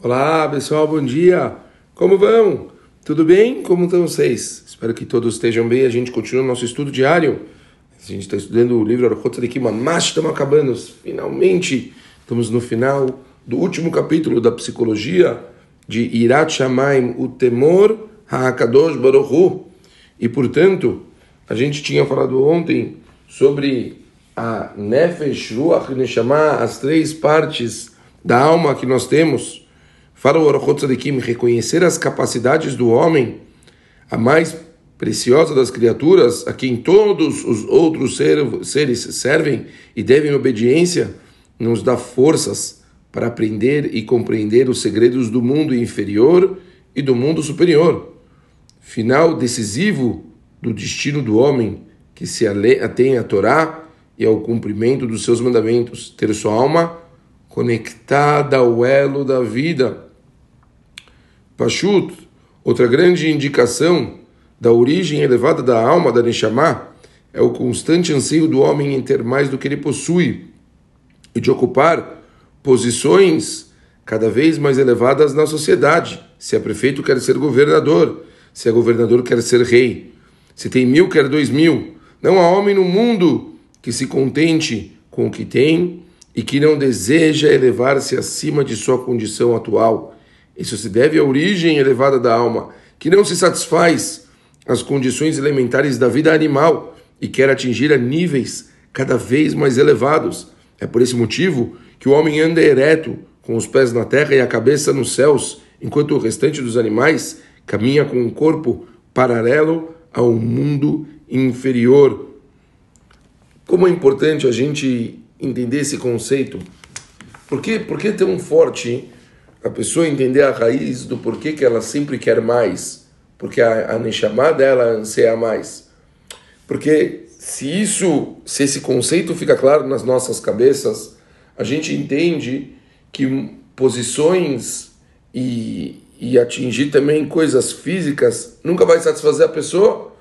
Olá pessoal, bom dia! Como vão? Tudo bem? Como estão vocês? Espero que todos estejam bem. A gente continua o nosso estudo diário. A gente está estudando o livro Archot Tzadikim, mas estamos acabando. Finalmente, estamos no final do último capítulo da psicologia de Irat Shamaim, o temor HaKadosh Baruch Hu. E, portanto, a gente tinha falado ontem sobre a Nefesh, Ruach Neshama, as três partes da alma que nós temos Fala o Orochot Tzadikim, reconhecer as capacidades do homem, a mais preciosa das criaturas, a quem todos os outros seres servem e devem obediência, nos dá forças para aprender e compreender os segredos do mundo inferior e do mundo superior. Final decisivo do destino do homem que se atém à Torá e ao cumprimento dos seus mandamentos, ter sua alma conectada ao elo da vida Pashut, outra grande indicação da origem elevada da alma da Neshama, é o constante anseio do homem em ter mais do que ele possui e de ocupar posições cada vez mais elevadas na sociedade. Se é prefeito, quer ser governador. Se é governador, quer ser rei. Se tem mil, quer dois mil. Não há homem no mundo que se contente com o que tem e que não deseja elevar-se acima de sua condição atual. Isso se deve à origem elevada da alma, que não se satisfaz às condições elementares da vida animal e quer atingir a níveis cada vez mais elevados. É por esse motivo que o homem anda ereto, com os pés na terra e a cabeça nos céus, enquanto o restante dos animais caminha com um corpo paralelo ao mundo inferior. Como é importante a gente entender esse conceito? Por que, por que tão forte a pessoa entender a raiz do porquê que ela sempre quer mais, porque a, a dela anseia mais. Porque se isso, se esse conceito fica claro nas nossas cabeças, a gente entende que posições e, e atingir também coisas físicas nunca vai satisfazer a pessoa,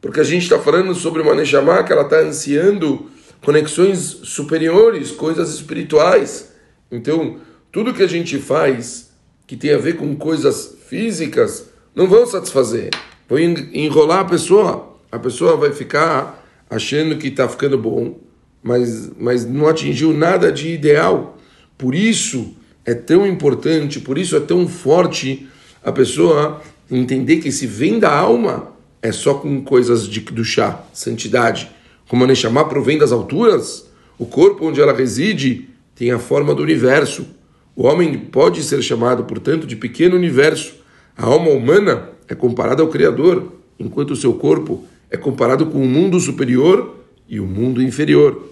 porque a gente está falando sobre uma Neshama que ela está ansiando conexões superiores, coisas espirituais. Então, tudo que a gente faz que tem a ver com coisas físicas não vão satisfazer. Vão enrolar a pessoa. A pessoa vai ficar achando que está ficando bom, mas, mas não atingiu nada de ideal. Por isso é tão importante, por isso é tão forte a pessoa entender que se vem da alma é só com coisas de do chá, santidade. Como a Neshama provém das alturas, o corpo onde ela reside tem a forma do universo. O homem pode ser chamado, portanto, de pequeno universo. A alma humana é comparada ao Criador, enquanto o seu corpo é comparado com o mundo superior e o mundo inferior.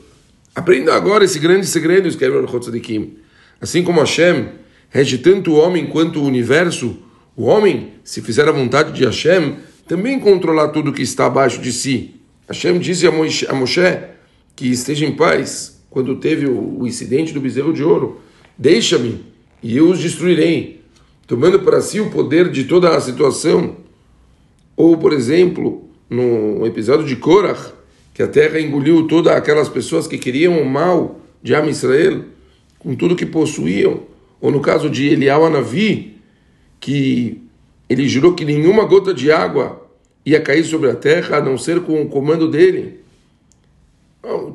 Aprenda agora esse grande segredo, escreve o Tzadikim. Assim como Hashem rege tanto o homem quanto o universo, o homem, se fizer a vontade de Hashem, também controlar tudo que está abaixo de si. Hashem disse a Moshe que esteja em paz quando teve o incidente do bezerro de ouro. Deixa-me e eu os destruirei, tomando para si o poder de toda a situação. Ou, por exemplo, no episódio de Korach, que a terra engoliu todas aquelas pessoas que queriam o mal de Am Israel, com tudo que possuíam. Ou no caso de Elial Anavi, que ele jurou que nenhuma gota de água ia cair sobre a terra a não ser com o comando dele.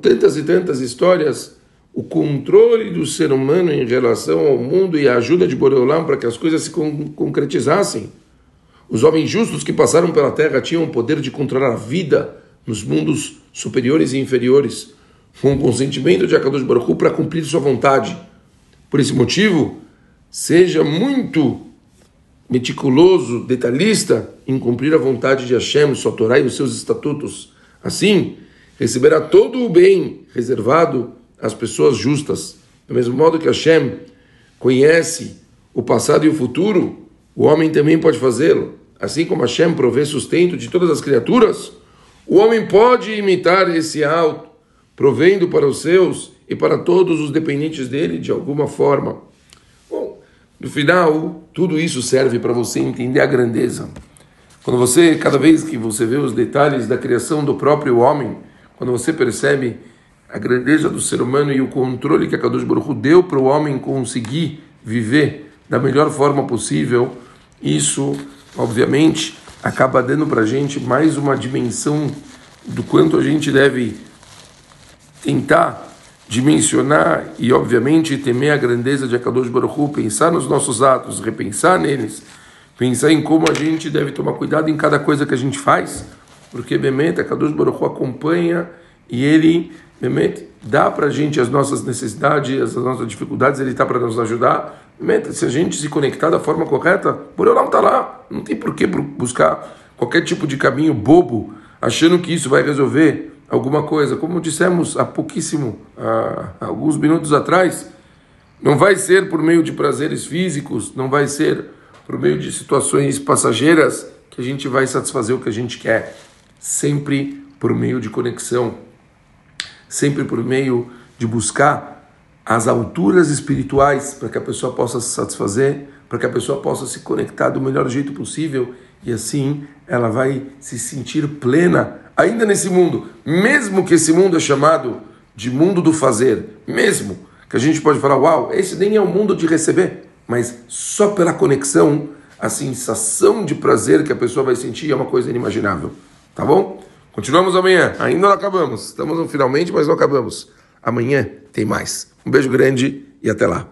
Tantas e tantas histórias o controle do ser humano em relação ao mundo e a ajuda de Boreolam para que as coisas se con concretizassem. Os homens justos que passaram pela terra tinham o poder de controlar a vida nos mundos superiores e inferiores, com o consentimento de Akadosh Baruch para cumprir sua vontade. Por esse motivo, seja muito meticuloso, detalhista em cumprir a vontade de Hashem, sua Torá e os seus estatutos. Assim, receberá todo o bem reservado as pessoas justas. Do mesmo modo que Hashem conhece o passado e o futuro, o homem também pode fazê-lo. Assim como Hashem provê sustento de todas as criaturas, o homem pode imitar esse alto, provendo para os seus e para todos os dependentes dele de alguma forma. Bom, no final, tudo isso serve para você entender a grandeza. Quando você, cada vez que você vê os detalhes da criação do próprio homem, quando você percebe a grandeza do ser humano e o controle que a Kadosh Baruch deu para o homem conseguir viver da melhor forma possível, isso, obviamente, acaba dando para a gente mais uma dimensão do quanto a gente deve tentar dimensionar e, obviamente, temer a grandeza de Akadosh Baruch pensar nos nossos atos, repensar neles, pensar em como a gente deve tomar cuidado em cada coisa que a gente faz, porque Bemet, Akadosh Baruch acompanha e ele, Bemet, dá para a gente as nossas necessidades, as nossas dificuldades, ele está para nos ajudar. Bemet, se a gente se conectar da forma correta, por eu não está lá, não tem por que buscar qualquer tipo de caminho bobo, achando que isso vai resolver alguma coisa, como dissemos há pouquíssimo, há alguns minutos atrás, não vai ser por meio de prazeres físicos, não vai ser por meio de situações passageiras que a gente vai satisfazer o que a gente quer, sempre por meio de conexão, sempre por meio de buscar as alturas espirituais para que a pessoa possa se satisfazer, para que a pessoa possa se conectar do melhor jeito possível e assim ela vai se sentir plena ainda nesse mundo, mesmo que esse mundo é chamado de mundo do fazer, mesmo que a gente pode falar, uau, esse nem é o mundo de receber, mas só pela conexão, a sensação de prazer que a pessoa vai sentir é uma coisa inimaginável. Tá bom? Continuamos amanhã. Ainda não acabamos. Estamos no finalmente, mas não acabamos. Amanhã tem mais. Um beijo grande e até lá.